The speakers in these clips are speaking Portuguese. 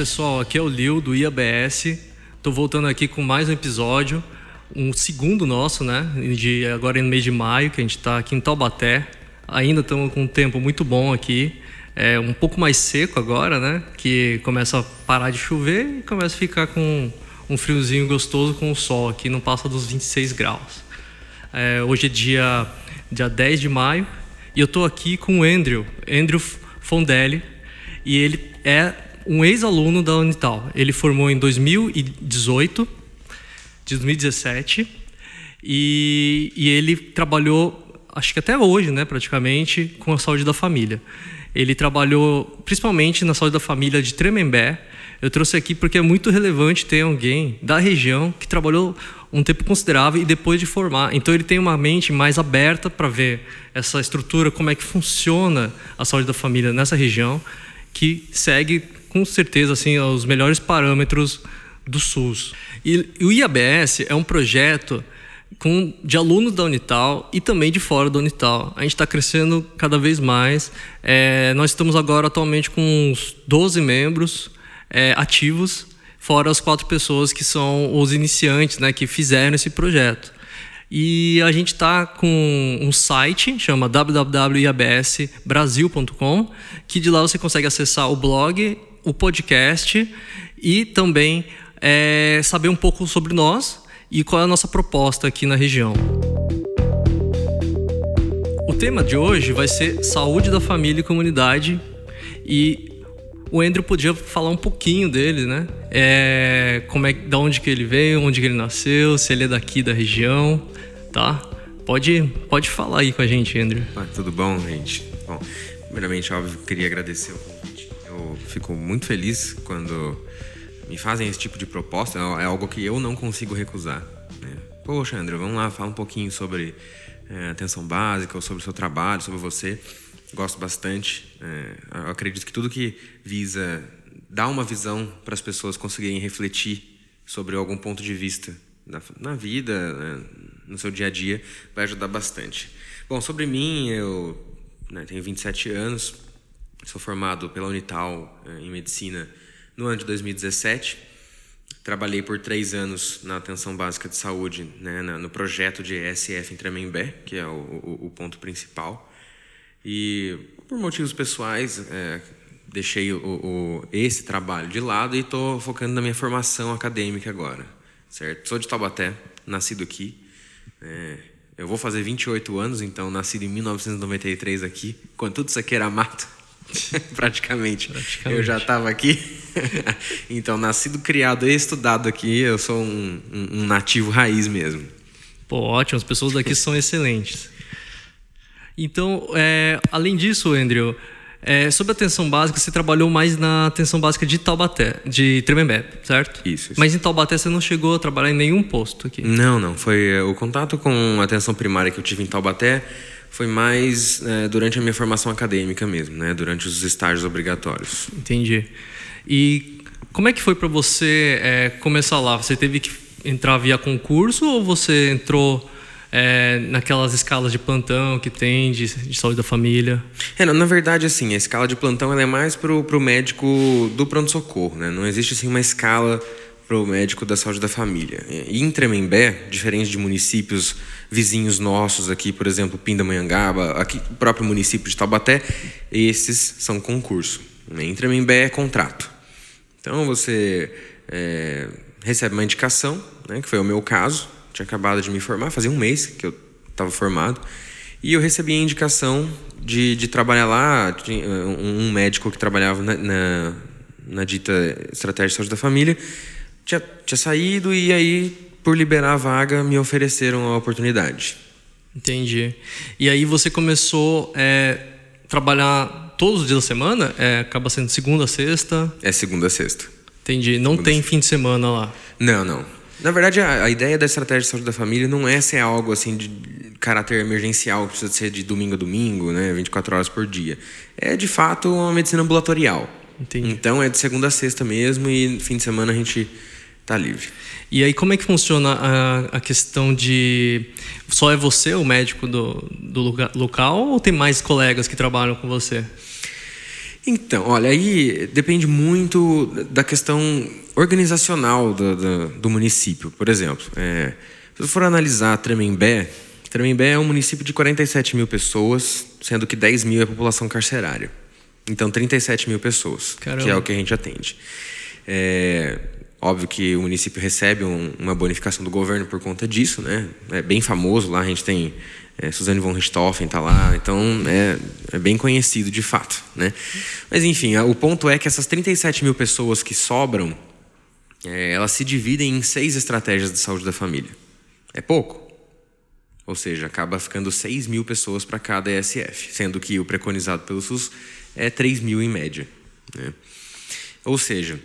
pessoal, aqui é o Lil do IABS. Estou voltando aqui com mais um episódio, um segundo nosso, né? De agora no mês de maio, que a gente está aqui em Taubaté. Ainda estamos com um tempo muito bom aqui. É um pouco mais seco agora, né? Que começa a parar de chover e começa a ficar com um friozinho gostoso com o sol aqui, não passa dos 26 graus. É, hoje é dia, dia 10 de maio e eu estou aqui com o Andrew, Andrew Fondelli, e ele é um ex-aluno da Unital. Ele formou em 2018, 2017, e, e ele trabalhou, acho que até hoje, né, praticamente, com a saúde da família. Ele trabalhou principalmente na saúde da família de Tremembé. Eu trouxe aqui porque é muito relevante ter alguém da região que trabalhou um tempo considerável e depois de formar. Então ele tem uma mente mais aberta para ver essa estrutura, como é que funciona a saúde da família nessa região, que segue com certeza assim os melhores parâmetros do SUS. E, e o IABS é um projeto com, de alunos da Unital e também de fora da Unital. A gente está crescendo cada vez mais. É, nós estamos agora atualmente com uns 12 membros é, ativos, fora as quatro pessoas que são os iniciantes, né, que fizeram esse projeto. E a gente está com um site, chama www.iabsbrasil.com, que de lá você consegue acessar o blog, o podcast e também é, saber um pouco sobre nós e qual é a nossa proposta aqui na região. O tema de hoje vai ser saúde da família e comunidade e o Andrew podia falar um pouquinho dele, né? É, como é, da onde que ele veio, onde que ele nasceu, se ele é daqui da região, tá? Pode, pode falar aí com a gente, Andrew. Ah, tudo bom, gente? Bom, primeiramente, óbvio, queria agradecer o fico muito feliz quando me fazem esse tipo de proposta, é algo que eu não consigo recusar. Né? Poxa, André, vamos lá falar um pouquinho sobre é, atenção básica, ou sobre o seu trabalho, sobre você. Gosto bastante. É, eu acredito que tudo que visa dar uma visão para as pessoas conseguirem refletir sobre algum ponto de vista na, na vida, né, no seu dia a dia, vai ajudar bastante. Bom, sobre mim, eu né, tenho 27 anos, sou formado pela Unital é, em Medicina no ano de 2017, trabalhei por três anos na atenção básica de saúde, né, no projeto de ESF em Tremembé, que é o, o, o ponto principal. E por motivos pessoais, é, deixei o, o, esse trabalho de lado e estou focando na minha formação acadêmica agora, certo? Sou de Taubaté, nascido aqui. É, eu vou fazer 28 anos, então nascido em 1993 aqui, quando tudo isso aqui era mato. Praticamente. Praticamente. Eu já estava aqui. então, nascido, criado e estudado aqui, eu sou um, um, nativo raiz mesmo. Pô, ótimo. As pessoas daqui são excelentes. Então, é, além disso, Andrew, é, sobre a atenção básica, você trabalhou mais na atenção básica de Taubaté, de Tremembé, certo? Isso, isso, Mas em Taubaté você não chegou a trabalhar em nenhum posto aqui? Não, não. Foi é, o contato com a atenção primária que eu tive em Taubaté foi mais é, durante a minha formação acadêmica mesmo, né? Durante os estágios obrigatórios. Entendi. E como é que foi para você é, começar lá? Você teve que entrar via concurso ou você entrou é, naquelas escalas de plantão que tem de, de saúde da família? É, não, na verdade, assim, a escala de plantão é mais para o médico do pronto-socorro, né? Não existe assim uma escala para o médico da saúde da família. E em Tremembé, diferente de municípios vizinhos nossos aqui, por exemplo, Pindamonhangaba, aqui o próprio município de Taubaté, esses são concurso. Em Tremembé é contrato. Então você é, recebe uma indicação, né, que foi o meu caso, tinha acabado de me formar, fazia um mês que eu estava formado, e eu recebi a indicação de, de trabalhar lá, um médico que trabalhava na, na, na dita estratégia de saúde da família, tinha, tinha saído e aí, por liberar a vaga, me ofereceram a oportunidade. Entendi. E aí você começou a é, trabalhar todos os dias da semana? É, acaba sendo segunda, sexta? É segunda a sexta. Entendi. Não segunda tem sexta. fim de semana lá? Não, não. Na verdade, a, a, ideia da estratégia de saúde da família não é ser algo assim de caráter emergencial, que precisa ser de domingo a domingo, né, 24 horas por dia. É de fato uma medicina ambulatorial. Entendi. Então é de segunda a sexta mesmo e fim de semana a gente está livre. E aí, como é que funciona a, a, questão de. Só é você o médico do, do lugar, local ou tem mais colegas que trabalham com você? Então, olha, aí depende muito da questão organizacional do, do, do município. Por exemplo, é, se for analisar Tremembé, Tremembé é um município de 47 mil pessoas, sendo que 10 mil é população carcerária. Então, 37 mil pessoas, Caramba. que é o que a gente atende. É, óbvio que o município recebe um, uma bonificação do governo por conta disso, né? É bem famoso lá, a gente tem é, Suzane von Richthofen está lá, então é, é, bem conhecido de fato. Né? Mas enfim, o ponto é que essas 37 mil pessoas que sobram, é, elas se dividem em seis estratégias de saúde da família. É pouco. Ou seja, acaba ficando 6 mil pessoas para cada ESF, sendo que o preconizado pelo SUS é 3 mil em média. Né? Ou seja,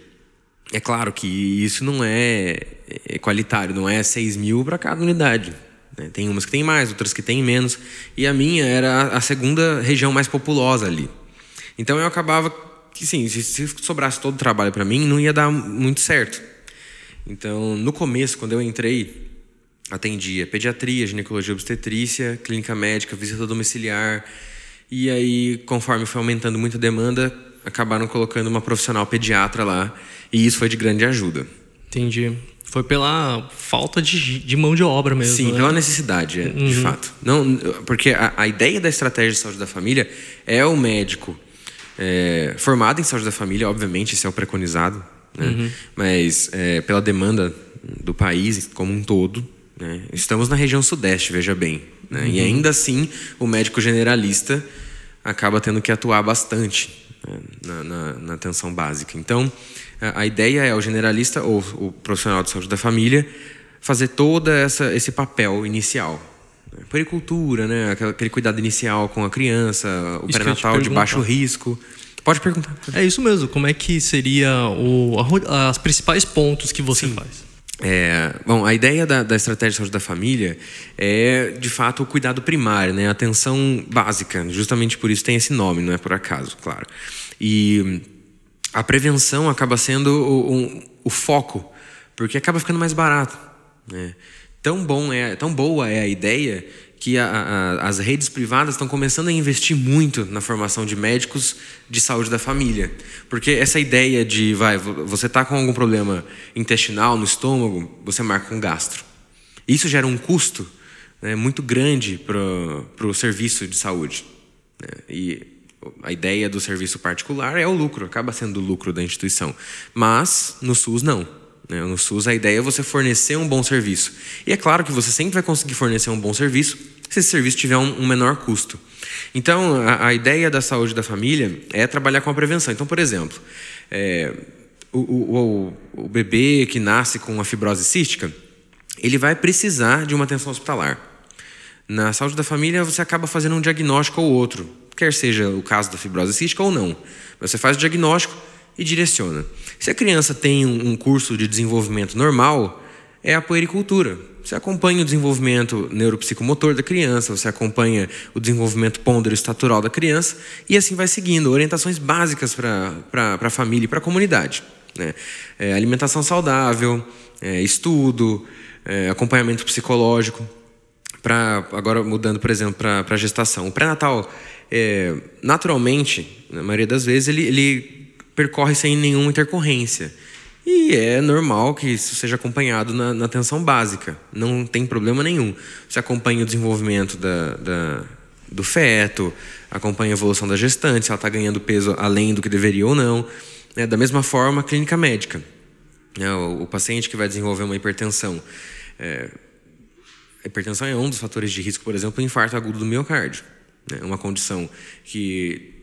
é claro que isso não é equalitário, não é 6 mil para cada unidade. Né? Tem umas que tem mais, outras que tem menos. E a minha era a segunda região mais populosa ali. Então eu acabava que, sim, se sobrasse todo o trabalho para mim, não ia dar muito certo. Então, no começo, quando eu entrei, atendia pediatria, ginecologia obstetrícia, clínica médica, visita domiciliar. E aí, conforme foi aumentando muita demanda, acabaram colocando uma profissional pediatra lá. E isso foi de grande ajuda. Entendi. Foi pela falta de, de mão de obra mesmo. Sim, né? pela necessidade, é, uhum. de fato. Não, porque a, a, ideia da estratégia de saúde da família é o médico é, formado em saúde da família, obviamente, isso é o preconizado, né? Uhum. mas é, pela demanda do país como um todo. Né? Estamos na região sudeste, veja bem. Né? Uhum. E ainda assim, o médico generalista acaba tendo que atuar bastante? Na, na, na atenção básica. Então, a ideia é o generalista ou o profissional de saúde da família fazer todo essa, esse papel inicial. Pericultura, né? aquele cuidado inicial com a criança, o pré-natal de baixo risco. Pode perguntar. É isso mesmo. Como é que seria o, as principais pontos que você Sim. faz? É, bom, a ideia da, da, estratégia de saúde da família é, de fato, o cuidado primário, né? a atenção básica. Justamente por isso tem esse nome, não é por acaso, claro. E a prevenção acaba sendo o, o, o foco, porque acaba ficando mais barato. Né? Tão, bom é, tão boa é a ideia que a, a, as redes privadas estão começando a investir muito na formação de médicos de saúde da família. Porque essa ideia de, vai, você está com algum problema intestinal no estômago, você marca um gastro. Isso gera um custo né, muito grande para o serviço de saúde. Né? E a ideia do serviço particular é o lucro, acaba sendo o lucro da instituição. Mas no SUS não. Né? No SUS a ideia é você fornecer um bom serviço. E é claro que você sempre vai conseguir fornecer um bom serviço se esse serviço tiver um, um menor custo. Então a, a, ideia da saúde da família é trabalhar com a prevenção. Então, por exemplo, é, o, o, o bebê que nasce com uma fibrose cística, ele vai precisar de uma atenção hospitalar. Na saúde da família, você acaba fazendo um diagnóstico ou outro quer seja o caso da fibrose cística ou não. Você faz o diagnóstico e direciona. Se a criança tem um curso de desenvolvimento normal, é a puericultura. Você acompanha o desenvolvimento neuropsicomotor da criança, você acompanha o desenvolvimento pondero-estatural da criança e assim vai seguindo. Orientações básicas para a família e para a comunidade. Né? É, alimentação saudável, é, estudo, é, acompanhamento psicológico. Pra, agora mudando, por exemplo, para a gestação. O pré-natal é, naturalmente, na maioria das vezes, ele, ele percorre sem nenhuma intercorrência. E é normal que isso seja acompanhado na, na atenção básica, não tem problema nenhum. Você acompanha o desenvolvimento da, da, do feto, acompanha a evolução da gestante, se ela está ganhando peso além do que deveria ou não. É, da mesma forma, a clínica médica. É, o, o, paciente que vai desenvolver uma hipertensão. É, a hipertensão é um dos fatores de risco, por exemplo, o infarto agudo do miocárdio. É uma condição que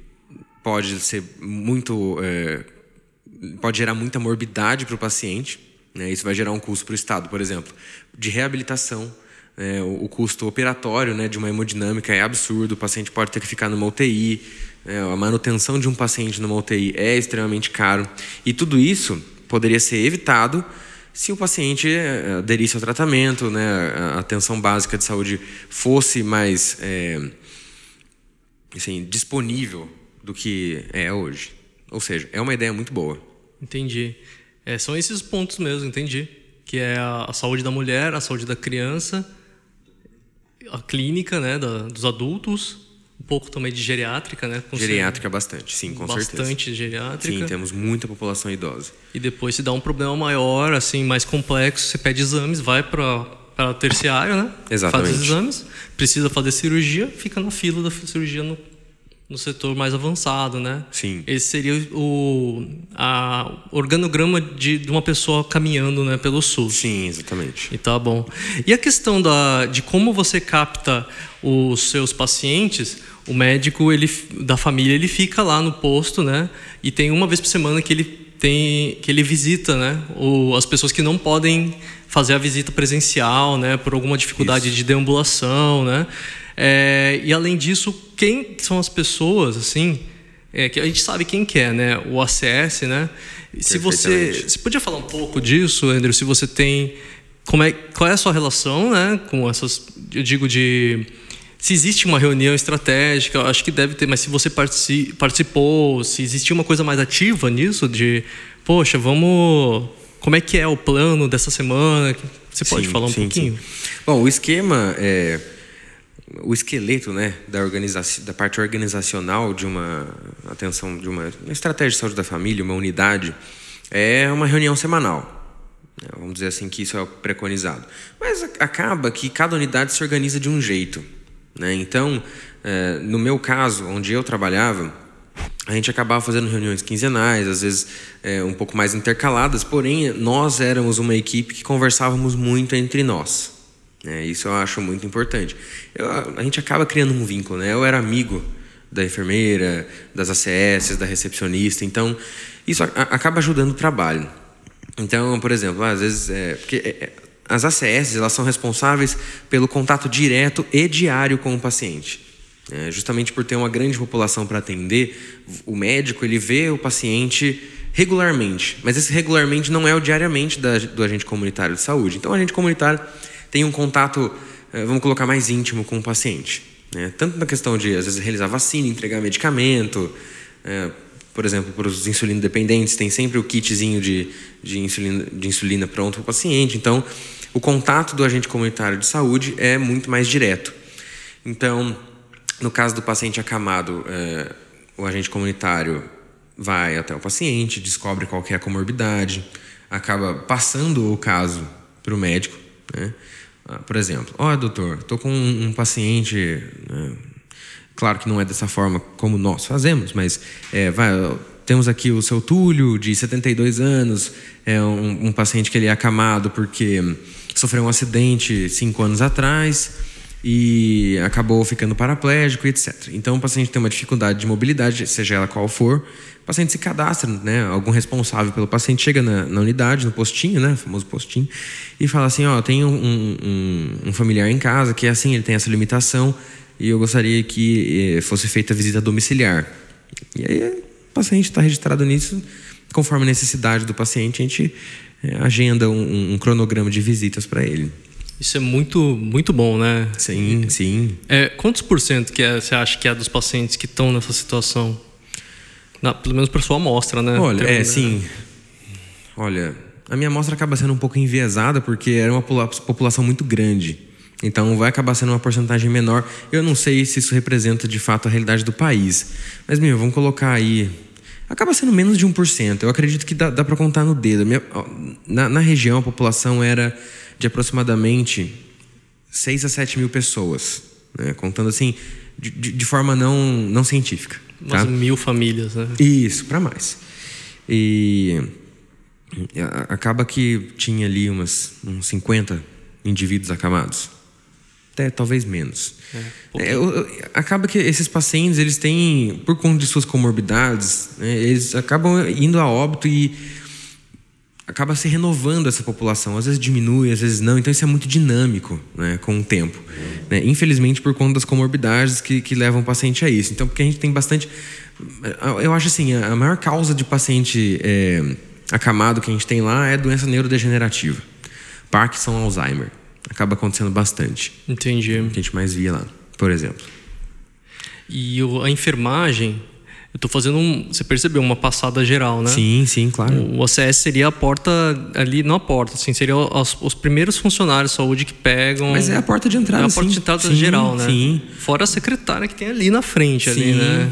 pode ser muito. É, pode gerar muita morbidade para o paciente. Né? Isso vai gerar um custo para o Estado, por exemplo, de reabilitação. É, o, o, custo operatório né, de uma hemodinâmica é absurdo, o paciente pode ter que ficar numa UTI, é, a manutenção de um paciente numa UTI é extremamente caro. E tudo isso poderia ser evitado se o paciente é, aderisse ao tratamento, né, a atenção básica de saúde fosse mais é, assim, disponível do que é hoje. Ou seja, é uma ideia muito boa. Entendi. É, são esses pontos mesmo, entendi. Que é a, a, saúde da mulher, a saúde da criança, a clínica né, da, dos adultos, pouco também de geriátrica, né? Geriátrica bastante, sim, com bastante certeza. Bastante geriátrica. Sim, temos muita população idosa. E depois se dá um problema maior, assim, mais complexo, você pede exames, vai para para terciário, né? Exatamente. Faz os exames, precisa fazer cirurgia, fica na fila da cirurgia no, no setor mais avançado, né? Sim. Esse seria o a, organograma de, de uma pessoa caminhando, né, pelo SUS. Sim, exatamente. E tá bom. E a questão da, de como você capta os seus pacientes, o médico ele, da família ele fica lá no posto, né? E tem uma vez por semana que ele tem que ele visita, né? O, as pessoas que não podem fazer a visita presencial, né, por alguma dificuldade Isso. de deambulação, né? É, e além disso, quem são as pessoas, assim, é, que a gente sabe quem que é, né? O ACS, né? Se você, você podia falar um pouco disso, Andrew? Se você tem, como é, qual é a sua relação, né, com essas, eu digo de se existe uma reunião estratégica, acho que deve ter, mas se você participou, se existe uma coisa mais ativa nisso, de, poxa, vamos como é que é o plano dessa semana? Você pode sim, falar um sim, pouquinho? Sim. Bom, o esquema é o esqueleto, né, da da parte organizacional de uma atenção de uma, uma estratégia de saúde da família, uma unidade, é uma reunião semanal. Né, vamos dizer assim que isso é preconizado. Mas acaba que cada unidade se organiza de um jeito. Né? Então, é, no meu caso, onde eu trabalhava, a gente acabava fazendo reuniões quinzenais, às vezes é, um pouco mais intercaladas, porém nós éramos uma equipe que conversávamos muito entre nós. Né? Isso eu acho muito importante. Eu, a gente acaba criando um vínculo. Né? Eu era amigo da enfermeira, das ACS, da recepcionista, então isso a, acaba ajudando o trabalho. Então, por exemplo, às vezes, é, porque é, é as ACS elas são responsáveis pelo contato direto e diário com o paciente. É, justamente por ter uma grande população para atender, o médico ele vê o paciente regularmente, mas esse regularmente não é o diariamente da, do agente comunitário de saúde. Então, o agente comunitário tem um contato, é, vamos colocar, mais íntimo com o paciente. Né? Tanto na questão de, às vezes, realizar vacina, entregar medicamento, é, por exemplo, para os insulino dependentes, tem sempre o kitzinho de, de, insulina, de insulina pronto para o paciente. Então, o contato do agente comunitário de saúde é muito mais direto. Então, no caso do paciente acamado, é, o agente comunitário vai até o paciente, descobre qual é a comorbidade, acaba passando o caso para o médico. Né? Ah, por exemplo, ó, oh, doutor, estou com um, paciente. Né? Claro que não é dessa forma como nós fazemos, mas é, vai, temos aqui o seu Túlio, de 72 anos, é um, um paciente que ele é acamado porque sofreu um acidente cinco anos atrás e acabou ficando paraplégico, etc. Então, o paciente tem uma dificuldade de mobilidade, seja ela qual for, o paciente se cadastra, né? Algum responsável pelo paciente chega na, na unidade, no postinho, né? O famoso postinho, e fala assim: Ó, tem um, um, um, familiar em casa que é assim, ele tem essa limitação e eu gostaria que eh, fosse feita a visita domiciliar. E aí, o paciente está registrado nisso, conforme a necessidade do paciente, a gente eh, agenda um, um cronograma de visitas para ele. Isso é muito, muito bom, né? Sim, sim. É, quantos por cento que é, você acha que é dos pacientes que estão nessa situação? Na, pelo menos para sua amostra, né? Olha, é, sim. Olha, a minha amostra acaba sendo um pouco enviesada porque era uma população muito grande. Então vai acabar sendo uma porcentagem menor. Eu não sei se isso representa de fato a realidade do país. Mas, meu, vamos colocar aí. Acaba sendo menos de 1%. Eu acredito que dá, dá para contar no dedo. Na, na região, a população era de aproximadamente 6 a 7 mil pessoas, né? contando assim, de, de, forma não, não científica. Umas tá? mil famílias, né? Isso, para mais. E acaba que tinha ali umas, uns 50 indivíduos acamados. Até talvez menos. É, é, acaba que esses pacientes, eles têm, por conta de suas comorbidades, né, eles acabam indo a óbito e acaba se renovando essa população. Às vezes diminui, às vezes não. Então isso é muito dinâmico né, com o tempo. Né? Infelizmente, por conta das comorbidades que, que levam o paciente a isso. Então, porque a gente tem bastante. Eu acho assim, a maior causa de paciente é, acamado que a gente tem lá é doença neurodegenerativa. Parkinson, Alzheimer. Acaba acontecendo bastante. Entendi. Que a gente mais via lá, por exemplo. E a enfermagem Eu estou fazendo um, você percebeu uma passada geral, né? Sim, sim, claro. O ACS seria a porta ali, não a porta, assim, seria os, os primeiros funcionários de saúde que pegam. Mas é a porta de entrada, É a porta sim. de entrada Sim, geral, né? Sim. Fora a secretária que tem ali na frente, ali, Sim. né?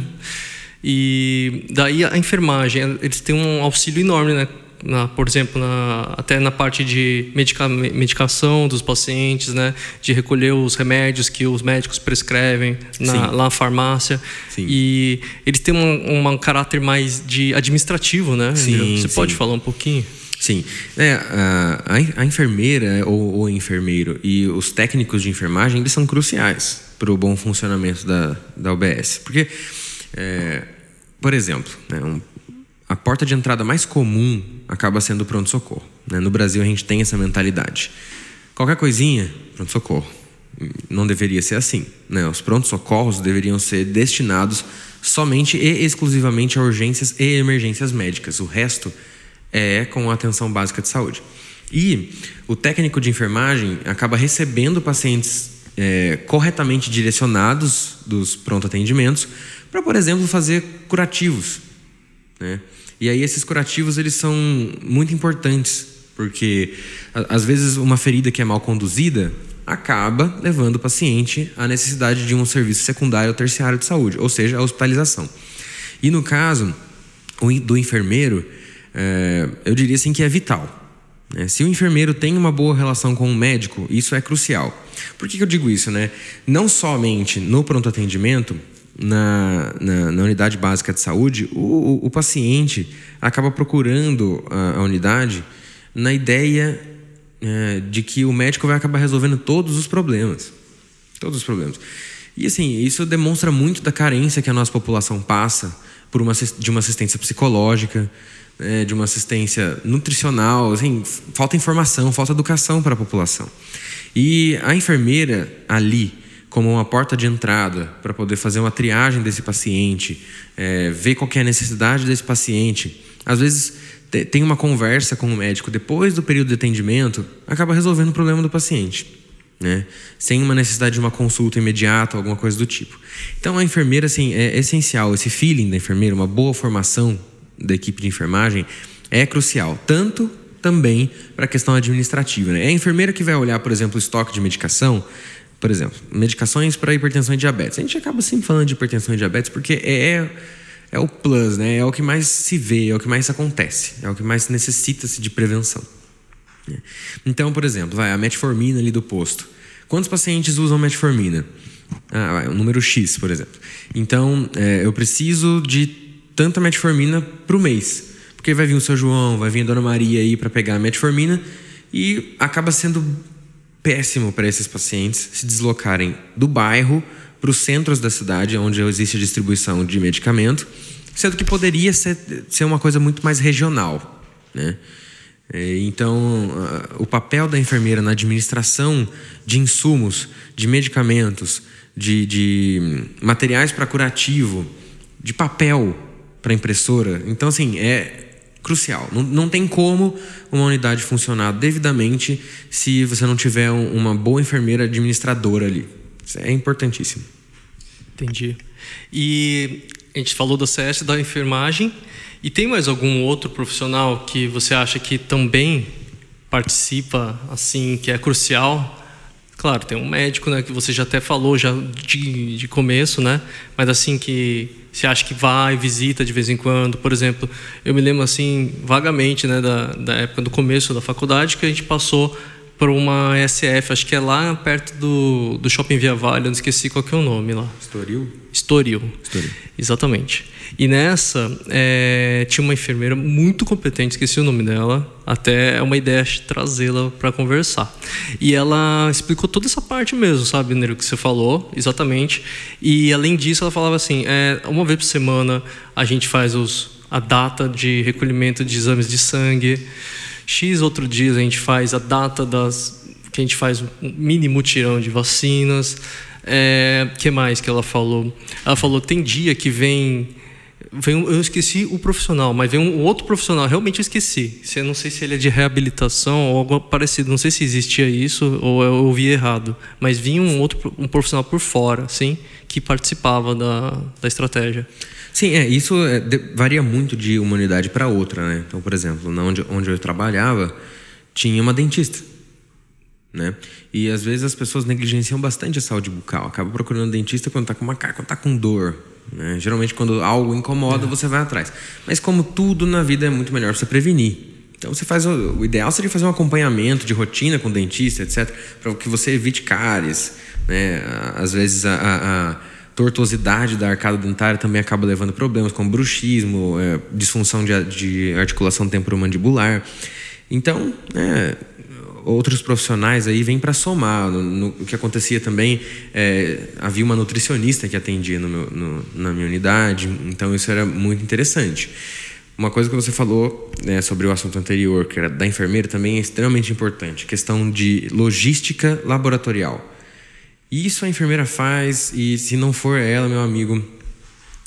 E daí a enfermagem, eles têm um auxílio enorme, né? Na, por exemplo, na, até na parte de medica, medicação dos pacientes, né? De recolher os remédios que os médicos prescrevem na, lá na farmácia. Sim. E eles têm um, um caráter mais de administrativo, né? Sim? Você sim. pode falar um pouquinho? Sim. É, a, a- a enfermeira ou o enfermeiro e os técnicos de enfermagem eles são cruciais para o bom funcionamento da, da UBS. Porque, é, por exemplo, né, um- a porta de entrada mais comum acaba sendo pronto-socorro. né? No Brasil a gente tem essa mentalidade. Qualquer coisinha, pronto-socorro. Não deveria ser assim. Né? Os prontos-socorros deveriam ser destinados somente e exclusivamente a urgências e emergências médicas. O resto é com a atenção básica de saúde. E o técnico de enfermagem acaba recebendo pacientes é, corretamente direcionados dos pronto-atendimentos para, por exemplo, fazer curativos. Né? E aí esses curativos eles são muito importantes, porque às vezes uma ferida que é mal conduzida acaba levando o paciente à necessidade de um serviço secundário ou terciário de saúde, ou seja, a hospitalização. E no caso do enfermeiro, é, eu diria assim que é vital. né? Se o enfermeiro tem uma boa relação com o médico, isso é crucial. Por que, que eu digo isso? Né? Não somente no pronto atendimento, na, na, na unidade básica de saúde, o, o, o paciente acaba procurando a, a unidade na ideia é, de que o médico vai acabar resolvendo todos os problemas. Todos os problemas. E assim, isso demonstra muito da carência que a nossa população passa por uma, de uma assistência psicológica, né, de uma assistência nutricional. Assim, falta informação, falta educação para a população. E a enfermeira ali, como uma porta de entrada para poder fazer uma triagem desse paciente, é, ver qual é a necessidade desse paciente, às vezes te- tem uma conversa com o médico depois do período de atendimento, acaba resolvendo o problema do paciente né? Sem uma necessidade de uma consulta imediata, alguma coisa do tipo. Então a enfermeira assim é essencial, esse feeling da enfermeira, uma boa formação da equipe de enfermagem é crucial, tanto também para a questão administrativa, né? É a enfermeira que vai olhar, por exemplo, o estoque de medicação, por exemplo, medicações para hipertensão e diabetes. A gente acaba sempre falando de hipertensão e diabetes porque é é o plus, né? É o que mais se vê, é o que mais acontece, é o que mais necessita-se de prevenção. né? Então, por exemplo, vai a metformina ali do posto. Quantos pacientes usam metformina? Ah, vai, o número X, por exemplo. Então, é, eu preciso de tanta metformina o mês. Porque vai vir o seu João, vai vir a Dona Maria aí para pegar a metformina e acaba sendo péssimo para esses pacientes se deslocarem do bairro para os centros da cidade, onde existe a distribuição de medicamento, sendo que poderia ser, ser uma coisa muito mais regional. Né? É, Então, o papel da enfermeira na administração de insumos, de medicamentos, de, de materiais para curativo, de papel para impressora, então, assim, é crucial. Não, não tem como uma unidade funcionar devidamente se você não tiver um- uma boa enfermeira administradora ali. Isso é importantíssimo. Entendi. E a gente falou da CS, da enfermagem. E tem mais algum outro profissional que você acha que também participa, assim, que é crucial? Claro, tem um médico, né, que você já até falou já de, de começo, né? Mas assim que você acha que vai, visita de vez em quando, por exemplo, eu me lembro assim vagamente, né, da, da época do começo da faculdade que a gente passou por uma SF, acho que é lá perto do, do Shopping Via Vale, eu não esqueci qual que é o nome lá. Estoril? Estoril. Estoril. Exatamente. E nessa, é, tinha uma enfermeira muito competente, esqueci o nome dela, até é uma ideia trazê-la para conversar. E ela explicou toda essa parte mesmo, sabe, Nero, que você falou, exatamente. E além disso, ela falava assim: é, uma vez por semana a gente faz os, a data de recolhimento de exames de sangue. X outro dia a gente faz a data das que a gente faz um mini mutirão de vacinas. É, que mais que ela falou? Ela falou tem dia que vem Veio, eu esqueci o profissional, mas veio um outro profissional, realmente eu esqueci. Eu não sei se ele é de reabilitação ou algo parecido, não sei se existia isso ou eu ouvi errado. Mas vinha um outro um profissional por fora, assim, que participava da, da estratégia. Sim, é, isso é, de, varia muito de uma unidade para outra, né? Então, por exemplo, onde, onde eu trabalhava, tinha uma dentista. Né? E às vezes as pessoas negligenciam bastante a saúde bucal, acabam procurando dentista quando está com uma quando está com dor, né? Geralmente, quando algo incomoda, é. você vai atrás. Mas, como tudo na vida, é muito melhor você prevenir. Então, você faz o, o ideal seria fazer um acompanhamento de rotina com o dentista, etc., para que você evite cáries. Né? Às vezes, a, a, a tortuosidade da arcada dentária também acaba levando problemas, como bruxismo, é, disfunção de, de articulação temporomandibular. Então, é, outros profissionais aí vêm para somar. No, no, o que acontecia também, é, havia uma nutricionista que atendia no meu, no, na minha unidade, então isso era muito interessante. Uma coisa que você falou né, sobre o assunto anterior, que era da enfermeira, também é extremamente importante: questão de logística laboratorial. Isso a enfermeira faz, e se não for ela, meu amigo,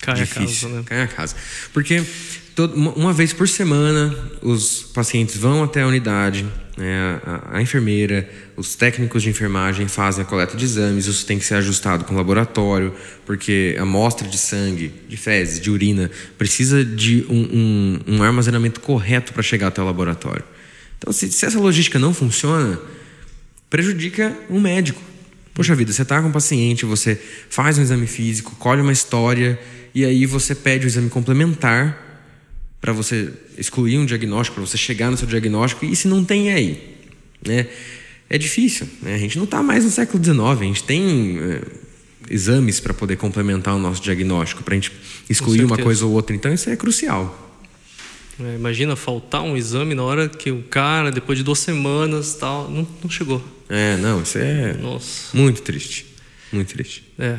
cai difícil, a casa. Né? Cai a casa. Porque todo, uma vez por semana os pacientes vão até a unidade, né, a, a, enfermeira, os técnicos de enfermagem fazem a coleta de exames, isso tem que ser ajustado com o laboratório, porque a amostra de sangue, de fezes, de urina, precisa de um, um, um armazenamento correto para chegar até o laboratório. Então, se, se essa logística não funciona, prejudica o médico. Poxa vida, você está com um paciente, você faz um exame físico, colhe uma história, e aí você pede o um exame complementar para você excluir um diagnóstico, para você chegar no seu diagnóstico, e se não tem aí? Né? É difícil. Né? A gente não está mais no século XIX, a gente tem é, exames para poder complementar o nosso diagnóstico, para a gente excluir uma coisa ou outra. Então, isso é crucial. É, imagina faltar um exame na hora que o cara, depois de duas semanas, tal, não, não chegou. É, não, isso é Nossa. muito triste. Muito triste. É.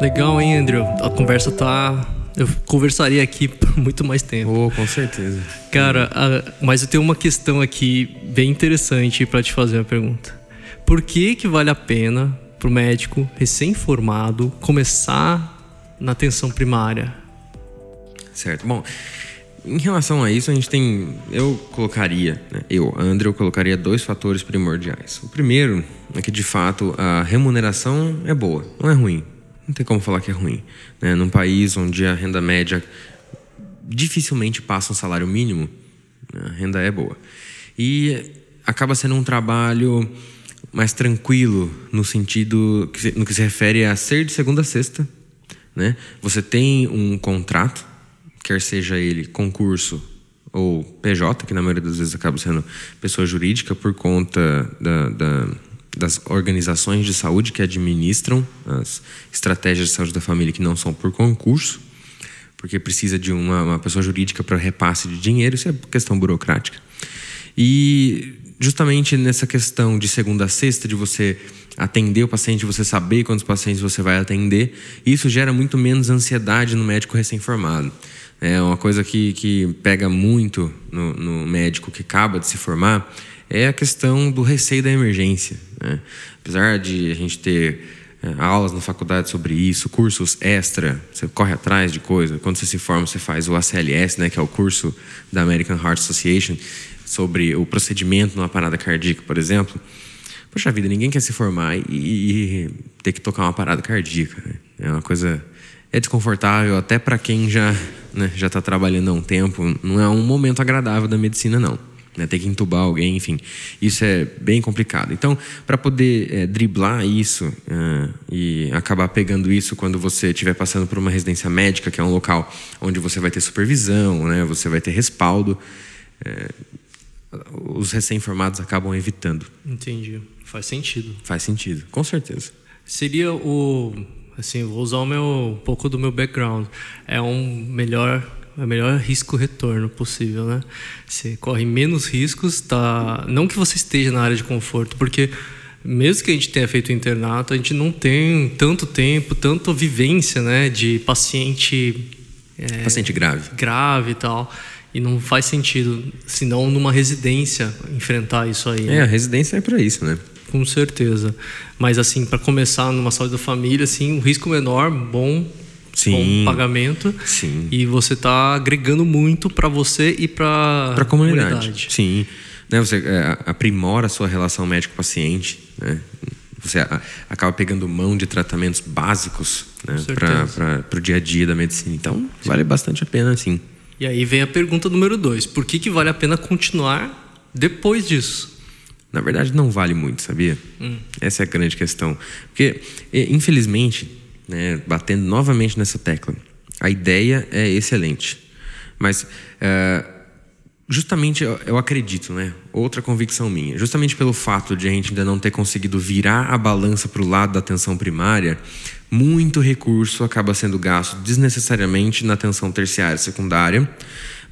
Legal, hein, Andrew? A conversa tá. Eu conversaria aqui por muito mais tempo. Oh, com certeza. Cara, a... mas eu tenho uma questão aqui bem interessante para te fazer uma pergunta. Por que que vale a pena para o médico recém-formado começar na atenção primária? Certo. Bom, em relação a isso, a gente tem. Eu colocaria, né, eu, André, eu colocaria dois fatores primordiais. O primeiro é que, de fato, a remuneração é boa, não é ruim não tem como falar que é ruim. Né? Num país onde a renda média dificilmente passa um salário mínimo, a renda é boa. E acaba sendo um trabalho mais tranquilo no sentido que, no que se refere a ser de segunda a sexta, né? Você tem um contrato, quer seja ele concurso ou PJ, que na maioria das vezes acaba sendo pessoa jurídica por conta da, da das organizações de saúde que administram as estratégias de saúde da família que não são por concurso, porque precisa de uma, uma pessoa jurídica para repasse de dinheiro, isso é questão burocrática. E justamente nessa questão de segunda a sexta, de você atender o paciente, você saber quantos pacientes você vai atender, isso gera muito menos ansiedade no médico recém-formado. É uma coisa que, que pega muito no, no médico que acaba de se formar, é a questão do receio da emergência. Né? Apesar de a gente ter é, aulas na faculdade sobre isso, cursos extra, você corre atrás de coisa. Quando você se forma, você faz o ACLS, né, que é o curso da American Heart Association, sobre o procedimento numa parada cardíaca, por exemplo. Poxa vida, ninguém quer se formar e, e ter que tocar uma parada cardíaca. Né? É uma coisa. É desconfortável até para quem já né, já está trabalhando há um tempo. Não é um momento agradável da medicina, não né, ter que entubar alguém, enfim. Isso é bem complicado. Então, para poder é, driblar isso uh, e acabar pegando isso quando você estiver passando por uma residência médica, que é um local onde você vai ter supervisão, né, você vai ter respaldo, é, os recém-formados acabam evitando. Entendi. Faz sentido. Faz sentido, com certeza. Seria o assim, vou usar o meu um pouco do meu background. É um melhor é o melhor risco-retorno possível, né? Você corre menos riscos, tá? Não que você esteja na área de conforto, porque mesmo que a gente tenha feito internato, a gente não tem tanto tempo, tanta vivência, né, de paciente é, paciente grave, grave e tal. E não faz sentido, senão numa residência, enfrentar isso aí. É, né? a residência é para isso, né? Com certeza. Mas assim, para começar numa saúde da família, assim, o risco menor, bom, Sim. bom pagamento. Sim. E você está agregando muito para você e para a comunidade. comunidade. Sim. Né, você é, aprimora a sua relação médico-paciente. Né? Você acaba pegando mão de tratamentos básicos né, para o dia a dia da medicina. Então, vale bastante a pena, sim. E aí vem a pergunta número dois: por que, que vale a pena continuar depois disso? Na verdade, não vale muito, sabia? Hum. Essa é a grande questão. Porque, infelizmente, né, batendo novamente nessa tecla, a ideia é excelente. Mas, é, justamente, eu acredito, né? Outra convicção minha. Justamente pelo fato de a gente ainda não ter conseguido virar a balança para o lado da atenção primária, muito recurso acaba sendo gasto desnecessariamente na atenção terciária e secundária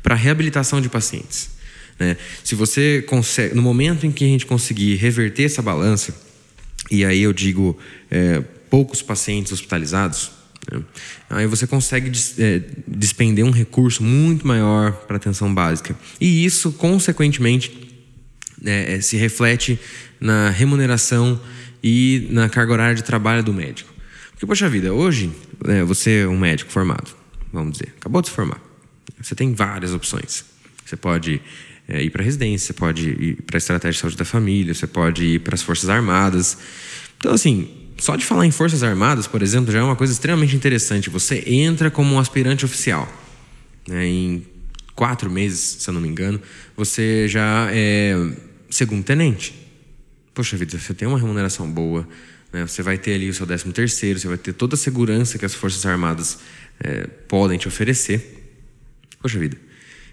para reabilitação de pacientes. Né? Se você consegue, no momento em que a gente conseguir reverter essa balança, e aí eu digo é, poucos pacientes hospitalizados, né? aí você consegue é, despender um recurso muito maior para atenção básica. E isso, consequentemente, é, é, se reflete na remuneração e na carga horária de trabalho do médico. Porque, poxa vida, hoje né, você é um médico formado, vamos dizer, acabou de se formar. Você tem várias opções. Você pode é, ir para a residência, você pode ir para a estratégia de saúde da família, você pode ir para as Forças Armadas. Então, assim, só de falar em Forças Armadas, por exemplo, já é uma coisa extremamente interessante. Você entra como um aspirante oficial. Né? Em quatro meses, se eu não me engano, você já é segundo tenente. Poxa vida, você tem uma remuneração boa, né? você vai ter ali o seu décimo terceiro, você vai ter toda a segurança que as Forças Armadas é, podem te oferecer. Poxa vida,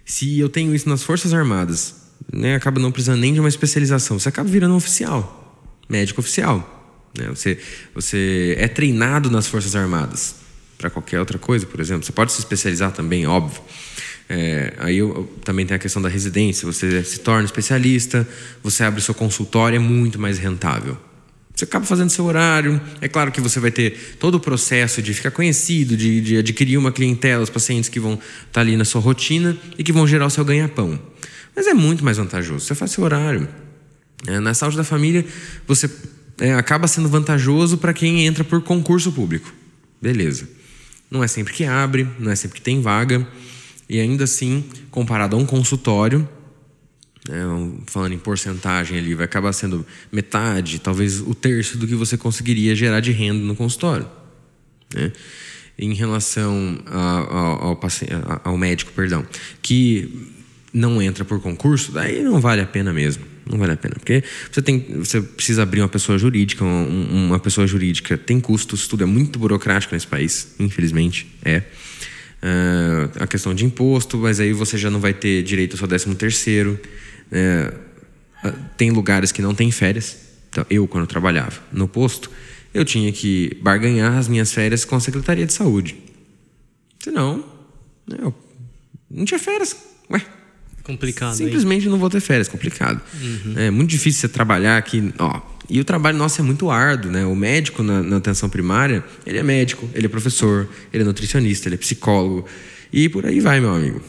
se eu tenho isso nas Forças Armadas, né, acaba não precisando nem de uma especialização, você acaba virando um oficial, médico oficial. Né? Você, você é treinado nas Forças Armadas para qualquer outra coisa, por exemplo. Você pode se especializar também, óbvio. É, aí eu, eu, também tem a questão da residência. Você se torna especialista, você abre seu consultório, é muito mais rentável. Você acaba fazendo seu horário. É claro que você vai ter todo o processo de ficar conhecido, de, de adquirir uma clientela, os pacientes que vão estar tá ali na sua rotina e que vão gerar o seu ganha-pão. Mas é muito mais vantajoso. Você faz seu horário. É, na saúde da família, você é, acaba sendo vantajoso para quem entra por concurso público. Beleza. Não é sempre que abre, não é sempre que tem vaga. E ainda assim, comparado a um consultório, é, falando em porcentagem ali, vai acabar sendo metade, talvez o terço do que você conseguiria gerar de renda no consultório. Né? Em relação ao, ao, ao, médico, perdão, que não entra por concurso, daí não vale a pena mesmo. Não vale a pena. Porque você, tem, você precisa abrir uma pessoa jurídica, uma, uma pessoa jurídica tem custos, tudo é muito burocrático nesse país, infelizmente, é. Uh, a questão de imposto, mas aí você já não vai ter direito ao seu décimo terceiro. É, tem lugares que não tem férias. Então, eu, quando trabalhava no posto, eu tinha que barganhar as minhas férias com a Secretaria de Saúde. Senão, eu não tinha férias. Ué. Complicado. Simplesmente hein? não vou ter férias, complicado. Uhum. É muito difícil você trabalhar aqui. Ó, e o trabalho nosso é muito árduo, né? O médico na, na atenção primária, ele é médico, ele é professor, ele é nutricionista, ele é psicólogo. E por aí vai, meu amigo.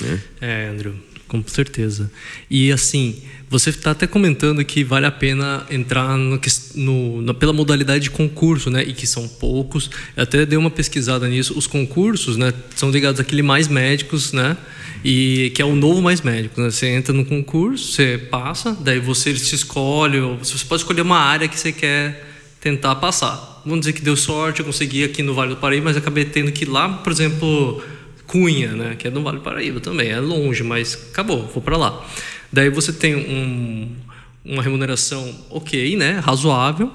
Né? É, Andrew com certeza. E assim, você está até comentando que vale a pena entrar no, no, no, pela modalidade de concurso, né? E que são poucos. Eu até dei uma pesquisada nisso. Os concursos, né, são ligados àquele mais médicos, né? E que é o novo mais médico. Né? Você entra no concurso, você passa, daí você se escolhe, você pode escolher uma área que você quer tentar passar. Vamos dizer que deu sorte, eu consegui aqui no Vale do Paraíba, mas acabei tendo que ir lá, por exemplo Cunha, né, que é do Vale do Paraíba também, é longe, mas acabou, vou para lá. Daí você tem um, uma remuneração ok, né, razoável,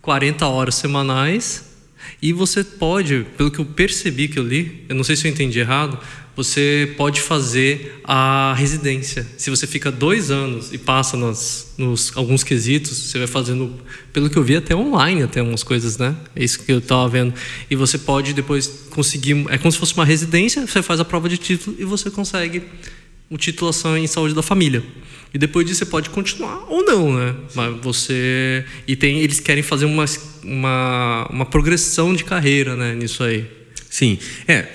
40 horas semanais, e você pode, pelo que eu percebi que eu li, eu não sei se eu entendi errado, você pode fazer a residência. Se você fica dois anos e passa nas, nos alguns quesitos, você vai fazendo, pelo que eu vi, até online, até umas coisas, né? É isso que eu estava vendo. E você pode depois conseguir, é como se fosse uma residência, você faz a prova de título e você consegue uma titulação em saúde da família. E depois disso você pode continuar ou não, né? Mas você e tem eles querem fazer uma, uma, uma progressão de carreira, né? Nisso aí. Sim, é.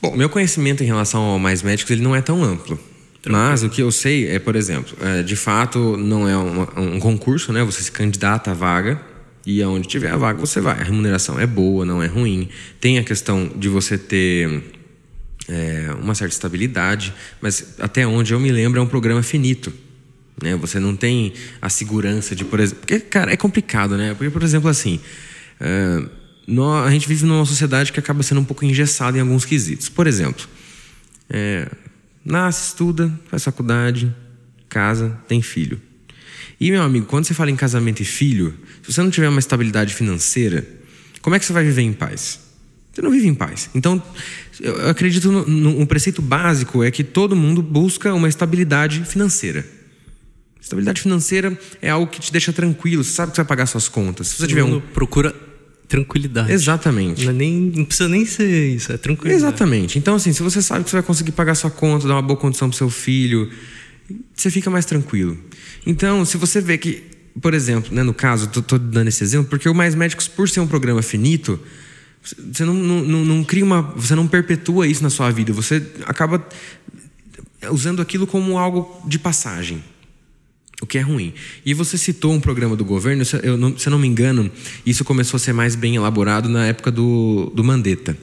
Bom, meu conhecimento em relação ao Mais Médicos ele não é tão amplo. Mas o que eu sei é, por exemplo, é, de fato não é uma, um concurso, né? Você se candidata à vaga e aonde tiver a vaga você vai. A remuneração é boa, não é ruim. Tem a questão de você ter é, uma certa estabilidade, mas até onde eu me lembro é um programa finito. Né? Você não tem a segurança de, por exemplo. Porque, cara, é complicado, né? Porque, por exemplo, assim. É, a gente vive numa sociedade que acaba sendo um pouco engessada em alguns quesitos. Por exemplo, é, nasce, estuda, faz faculdade, casa, tem filho. E, meu amigo, quando você fala em casamento e filho, se você não tiver uma estabilidade financeira, como é que você vai viver em paz? Você não vive em paz. Então, eu acredito no, no um preceito básico é que todo mundo busca uma estabilidade financeira. Estabilidade financeira é algo que te deixa tranquilo, você sabe que você vai pagar suas contas. Se você tiver um procura tranquilidade. Exatamente. Não, é nem, não precisa nem ser isso, é tranquilidade. Exatamente. Então, assim, se você sabe que você vai conseguir pagar sua conta, dar uma boa condição para seu filho, você fica mais tranquilo. Então, se você vê que, por exemplo, né, no caso, estou dando esse exemplo, porque o Mais Médicos, por ser um programa finito, você não, não, não, cria uma. Você não perpetua isso na sua vida. Você acaba usando aquilo como algo de passagem. O que é ruim. E você citou um programa do governo, se eu não, se eu não me engano, isso começou a ser mais bem elaborado na época do, do Mandetta,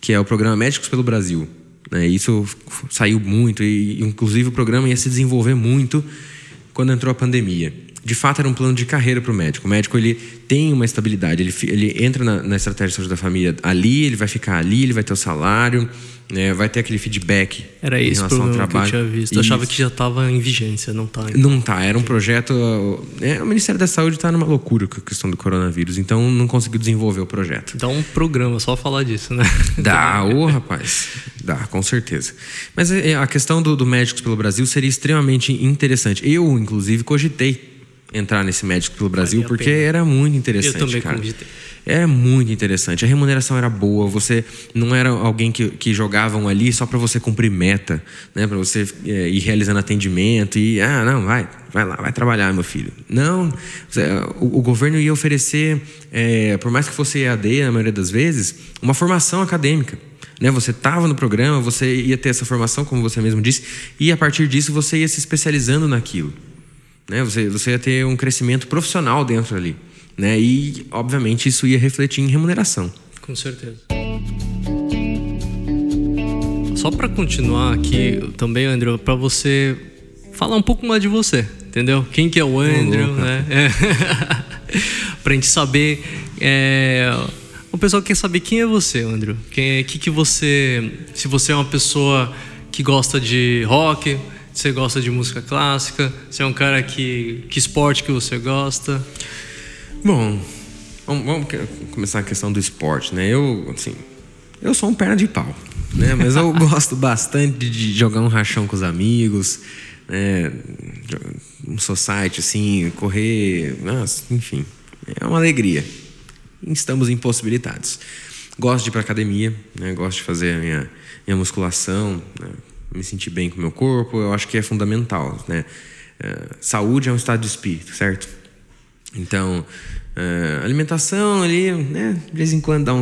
que é o programa Médicos pelo Brasil. Né? Isso saiu muito, e inclusive o programa ia se desenvolver muito quando entrou a pandemia de fato era um plano de carreira para o médico. O médico ele tem uma estabilidade, ele, ele entra na, na, estratégia de saúde da família ali, ele vai ficar ali, ele vai ter o salário, né, vai ter aquele feedback era em isso relação ao trabalho. que eu tinha visto. Eu achava que já estava em vigência, não está. Então. Não está, era um projeto. É, o Ministério da Saúde está numa loucura com a questão do coronavírus, então não conseguiu desenvolver o projeto. Dá um programa só falar disso, né? Dá, ô rapaz, dá, com certeza. Mas é, a questão do, do Médicos pelo Brasil seria extremamente interessante. Eu, inclusive, cogitei entrar nesse médico pelo Brasil, porque era muito interessante. Eu também cara. Convidei. Era muito interessante. A remuneração era boa, você não era alguém que, que jogavam ali só para você cumprir meta, né? para você é, ir realizando atendimento e, ah, não, vai, vai lá, vai trabalhar, meu filho. Não, o, o governo ia oferecer, é, por mais que fosse EAD na maioria das vezes, uma formação acadêmica. Né? Você estava no programa, você ia ter essa formação, como você mesmo disse, e a partir disso você ia se especializando naquilo. Né? Você, você ia ter um crescimento profissional dentro ali. Né? E, obviamente, isso ia refletir em remuneração. Com certeza. Só para continuar aqui também, André, para você falar um pouco mais de você, entendeu? Quem que é o Andrew, né? É. pra gente saber. É... O pessoal quer saber quem é você, Andrew. Quem é, que, que você. Se você é uma pessoa que gosta de rock, você gosta de música clássica? Você é um cara que. Que esporte que você gosta? Bom, vamos, vamos começar a questão do esporte, né? Eu, assim, eu sou um perna de pau, né? Mas eu gosto bastante de jogar um rachão com os amigos, né? Um society, assim, correr, nossa, enfim, é uma alegria. Estamos impossibilitados. Gosto de ir para academia, né? Gosto de fazer a minha, minha musculação, né? Me sentir bem com o meu corpo, eu acho que é fundamental, né? É, saúde é um estado de espírito, certo? Então, é, alimentação ali, né? De vez em quando dá um,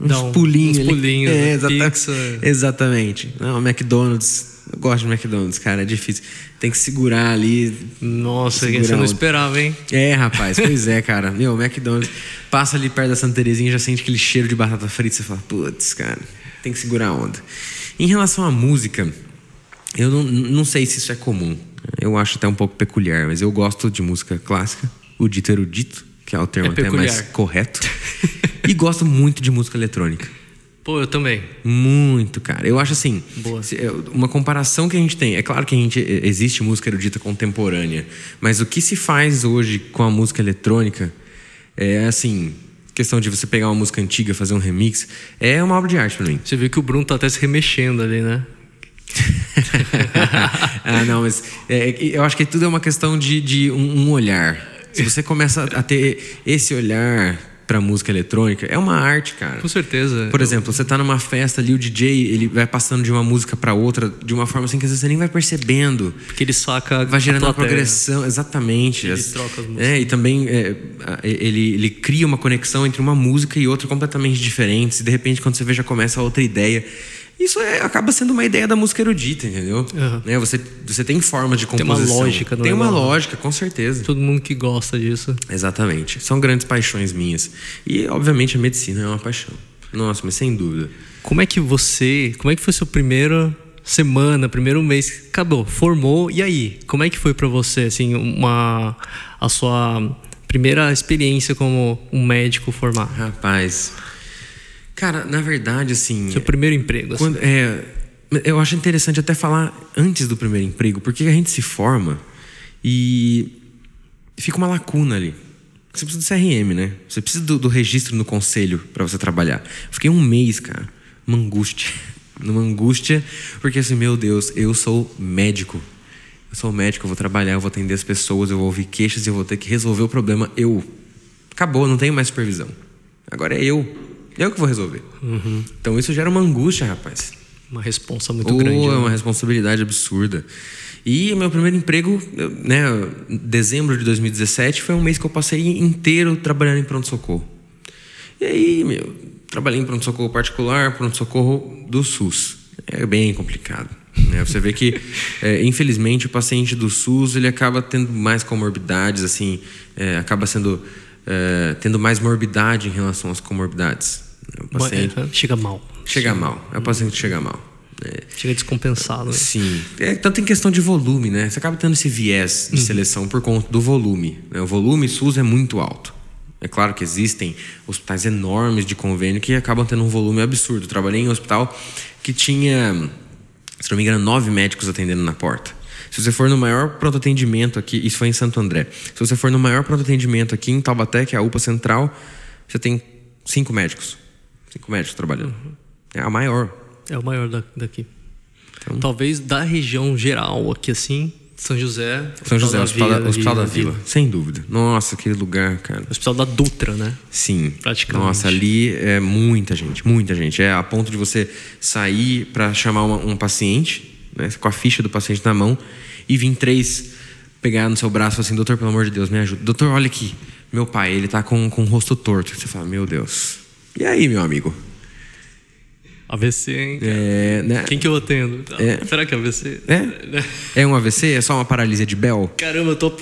uns dá um, pulinhos. Uns pulinhos, é, exatamente. exatamente. Não, McDonald's, eu gosto de McDonald's, cara, é difícil. Tem que segurar ali. Nossa, segurar você não esperava, hein? É, rapaz, pois é, cara. Meu, McDonald's passa ali perto da Santa Terezinha já sente aquele cheiro de batata frita. Você fala, putz, cara, tem que segurar a onda. Em relação à música, eu não, não sei se isso é comum. Eu acho até um pouco peculiar, mas eu gosto de música clássica, o dito erudito, que é o termo é até mais correto. e gosto muito de música eletrônica. Pô, eu também. Muito, cara. Eu acho assim, Boa. uma comparação que a gente tem. É claro que a gente existe música erudita contemporânea, mas o que se faz hoje com a música eletrônica é assim, questão de você pegar uma música antiga, fazer um remix, é uma obra de arte para mim. Você viu que o Bruno tá até se remexendo ali, né? ah, não, mas é, eu acho que tudo é uma questão de, de um, um olhar. Se você começa a ter esse olhar pra música eletrônica é uma arte, cara. Com certeza. Por exemplo, você tá numa festa ali, o DJ, ele vai passando de uma música pra outra de uma forma assim que às vezes você nem vai percebendo. Porque ele saca. Vai gerando a uma progressão, exatamente. Ele As- troca as músicas. É, e também é, ele, ele cria uma conexão entre uma música e outra completamente diferentes. E de repente, quando você vê, já começa outra ideia. Isso é- acaba sendo uma ideia da música erudita, entendeu? Aham. Né, você, você tem forma de Tem uma composição. lógica no Tem uma negócio. lógica, com certeza. Todo mundo que gosta disso. Exatamente. São grandes paixões minhas. E, obviamente, a medicina é uma paixão. Nossa, mas sem dúvida. Como é que você. Como é que foi sua primeira semana, primeiro mês? Acabou, formou. E aí? Como é que foi pra você, assim, uma. A sua primeira experiência como um médico formado? Rapaz. Cara, na verdade, assim. Seu primeiro emprego, assim. Quando- é, eu acho interessante até falar antes do primeiro emprego, porque a gente se forma e fica uma lacuna ali. Você precisa do CRM, né? Você precisa do, do registro no conselho para você trabalhar. Fiquei um mês, cara, uma angústia. Numa angústia, porque assim, meu Deus, eu sou médico. Eu sou médico, eu vou trabalhar, eu vou atender as pessoas, eu vou ouvir queixas e eu vou ter que resolver o problema. Eu. Acabou, não tenho mais supervisão. Agora é eu. Eu que vou resolver. Então isso gera uma angústia, rapaz. Uma responsa muito Oh, grande. é né? uma responsabilidade absurda. E o meu primeiro emprego, né, dezembro de 2017, foi um mês que eu passei inteiro trabalhando em pronto-socorro. E aí, meu, trabalhei em pronto-socorro particular, pronto-socorro do SUS. É bem complicado. Né? Você vê que, é, infelizmente, o paciente do SUS ele acaba tendo mais comorbidades, assim, é, acaba sendo é, tendo mais morbidade em relação às comorbidades. Paciente é, chega mal. chega mal, é o paciente que chega mal. É, Chega descompensado. né? Sim. É, tanto em questão de volume, né? Você acaba tendo esse viés de seleção por conta do volume. né? O volume SUS é muito alto. É claro que existem hospitais enormes de convênio que acabam tendo um volume absurdo. Eu trabalhei em um hospital que tinha, se não me engano, nove médicos atendendo na porta. Se você for no maior pronto atendimento aqui, isso foi em Santo André. Se você for no maior pronto atendimento aqui em Taubaté, que é a UPA Central, você tem cinco médicos. Cinco médicos trabalhando. É a maior. É o maior da- daqui. Então- Talvez da região geral aqui, assim, São José. São José, Hospital da, Vila, Hospital da de- Vila. Sem dúvida. Nossa, aquele lugar, cara. Hospital da Dutra, né? Sim. Praticamente. Nossa, ali é muita gente, muita gente. É a ponto de você sair para chamar uma- um paciente, né, com a ficha do paciente na mão, e vir três pegar no seu braço e falar assim: Doutor, pelo amor de Deus, me ajuda. Doutor, olha aqui. Meu pai, ele tá com, com o rosto torto. Você fala: Meu Deus. E aí, meu amigo? AVC, hein? É, né? Quem que eu atendo? É. Será que é AVC? É? É um AVC? É só uma paralisia de Bell? Caramba, eu tô.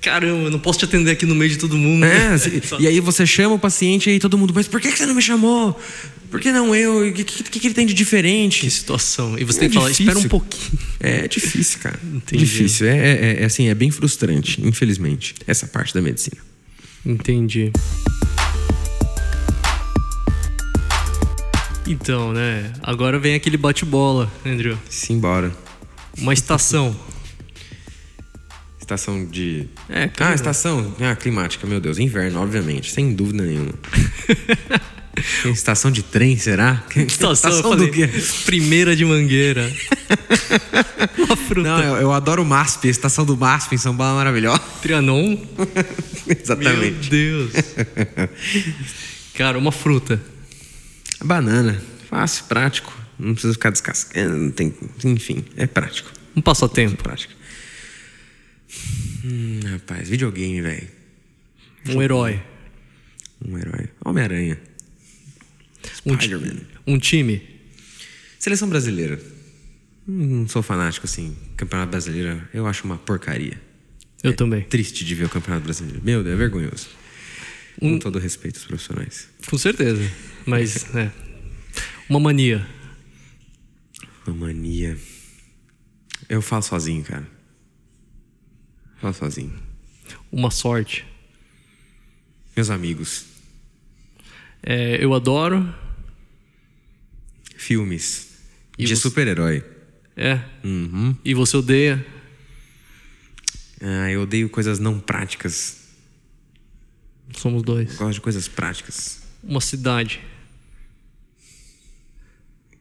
Caramba, eu não posso te atender aqui no meio de todo mundo. É, e aí você chama o paciente e aí todo mundo, mas por que você não me chamou? Por que não eu? O que, que, que ele tem de diferente? Que situação. E você É tem que falar, espera um pouquinho. É difícil, cara. Entendi. Difícil. É, é, é, assim, é bem frustrante, infelizmente, essa parte da medicina. Entendi. Então, né? Agora vem aquele bate-bola, Andrew. Simbora. Uma estação. Estação de. É, Ah, clima. estação ah, climática, meu Deus. Inverno, obviamente, sem dúvida nenhuma. estação de trem, será? Estação, eu do quê? primeira de mangueira. Uma fruta. Não, eu, eu adoro o MASP, a estação do MASP em São Paulo é maravilhosa. Trianon. Exatamente. Meu Deus. Cara, uma fruta. Banana. Fácil, prático. Não precisa ficar descascando. Não tem... Enfim, é prático. Um passatempo. Prático. Hum, rapaz, videogame, velho. Um herói. Um herói. Homem-Aranha. Um, Spider-Man. um time. Seleção brasileira. Hum, Não sou fanático, assim. Campeonato brasileiro, eu acho uma porcaria. Eu também. Triste de ver o Campeonato Brasileiro. Meu Deus, é vergonhoso. Um- Com todo respeito aos profissionais. Com certeza. Mas, é. Uma mania. Uma mania. Eu falo sozinho, cara. Falo sozinho. Uma sorte. Meus amigos. É, eu adoro. Filmes. E de você? super-herói. É. Uhum. E você odeia. Ah, eu odeio coisas não práticas. Somos dois. Eu gosto de coisas práticas. Uma cidade.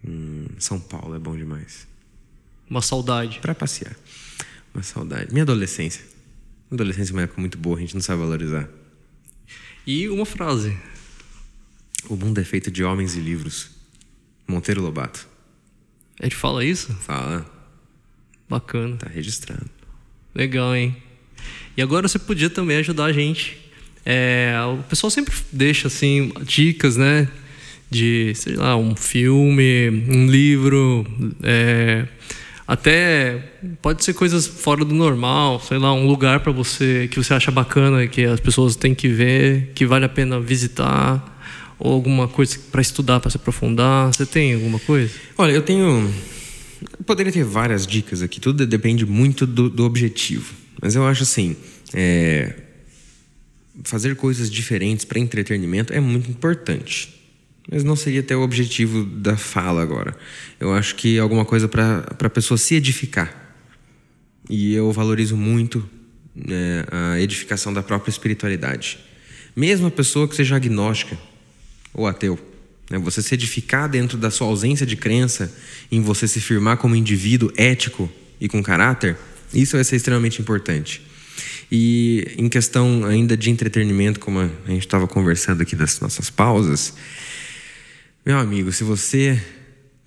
Hum, São Paulo é bom demais. Uma saudade. Pra passear. Uma saudade. Minha adolescência. Minha adolescência é uma época muito boa, a gente não sabe valorizar. E uma frase. O mundo é feito de homens e livros. Monteiro Lobato. Ele fala isso? Fala. Bacana. Tá registrado. Legal, hein? E agora você podia também ajudar a gente. É, o pessoal sempre deixa assim dicas, né? De, sei lá, um filme, um livro, é, até pode ser coisas fora do normal, sei lá, um lugar para você que você acha bacana, que as pessoas têm que ver, que vale a pena visitar, ou alguma coisa para estudar, para se aprofundar. Você tem alguma coisa? Olha, eu tenho. Poderia ter várias dicas aqui, tudo depende muito do, do objetivo. Mas eu acho assim: é... fazer coisas diferentes para entretenimento é muito importante. Mas não seria até o objetivo da fala agora. Eu acho que é alguma coisa para a pessoa se edificar. E eu valorizo muito né, a edificação da própria espiritualidade. Mesmo a pessoa que seja agnóstica ou ateu. Né, você se edificar dentro da sua ausência de crença, em você se firmar como indivíduo ético e com caráter, isso vai ser extremamente importante. E em questão ainda de entretenimento, como a gente estava conversando aqui das nossas pausas, meu amigo, se você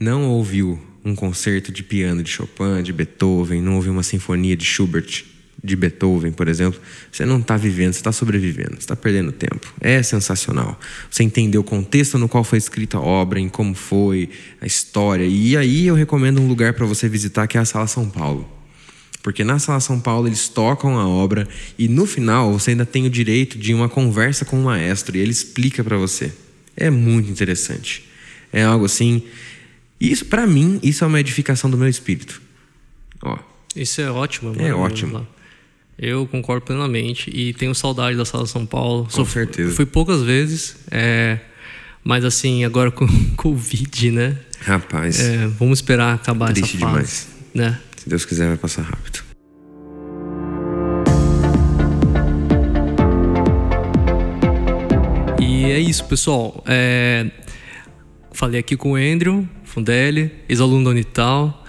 não ouviu um concerto de piano de Chopin, de Beethoven, não ouviu uma sinfonia de Schubert, de Beethoven, por exemplo, você não está vivendo, você está sobrevivendo, você está perdendo tempo. É sensacional. Você entender o contexto no qual foi escrita a obra, em como foi, a história. E aí eu recomendo um lugar para você visitar que é a Sala São Paulo. Porque na Sala São Paulo eles tocam a obra e no final você ainda tem o direito de uma conversa com o maestro e ele explica para você. É muito interessante. É algo assim. Isso, para mim, isso é uma edificação do meu espírito. Ó. Isso é ótimo. É ótimo. Eu concordo plenamente e tenho saudade da Sala São Paulo. Com Sou, certeza. Fui poucas vezes, é, mas assim, agora com Covid, né? Rapaz. É, vamos esperar acabar Triste essa fase. demais. Né? Se Deus quiser, vai passar rápido. E é isso, pessoal. É, falei aqui com o Andrew Fundelli, ex-aluno da Unital.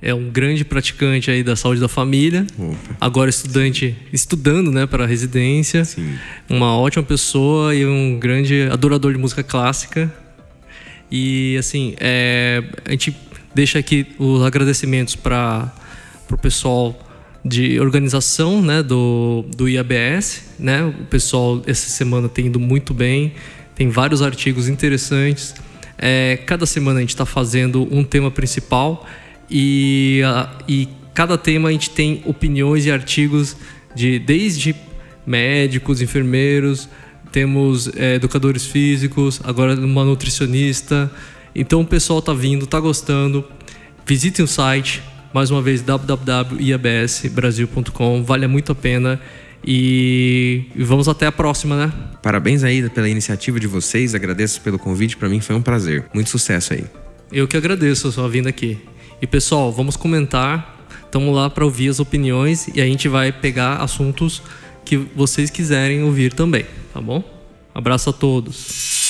É um grande praticante aí da saúde da família. Opa. Agora estudante, estudando, né, para residência. Sim. Uma ótima pessoa e um grande adorador de música clássica. E assim, é, a gente deixa aqui os agradecimentos para o pessoal de organização né, do, do IABS. Né? O pessoal essa semana tem ido muito bem, tem vários artigos interessantes. É, cada semana a gente está fazendo um tema principal e, e cada tema a gente tem opiniões e artigos de desde médicos, enfermeiros, temos é, educadores físicos, agora uma nutricionista. Então o pessoal está vindo, está gostando. Visitem o site, mais uma vez www.iabsbrasil.com, vale muito a pena. E vamos até a próxima, né? Parabéns aí pela iniciativa de vocês, agradeço pelo convite, para mim foi um prazer. Muito sucesso aí. Eu que agradeço a sua vinda aqui. E pessoal, vamos comentar, estamos lá para ouvir as opiniões e a gente vai pegar assuntos que vocês quiserem ouvir também, tá bom? Abraço a todos.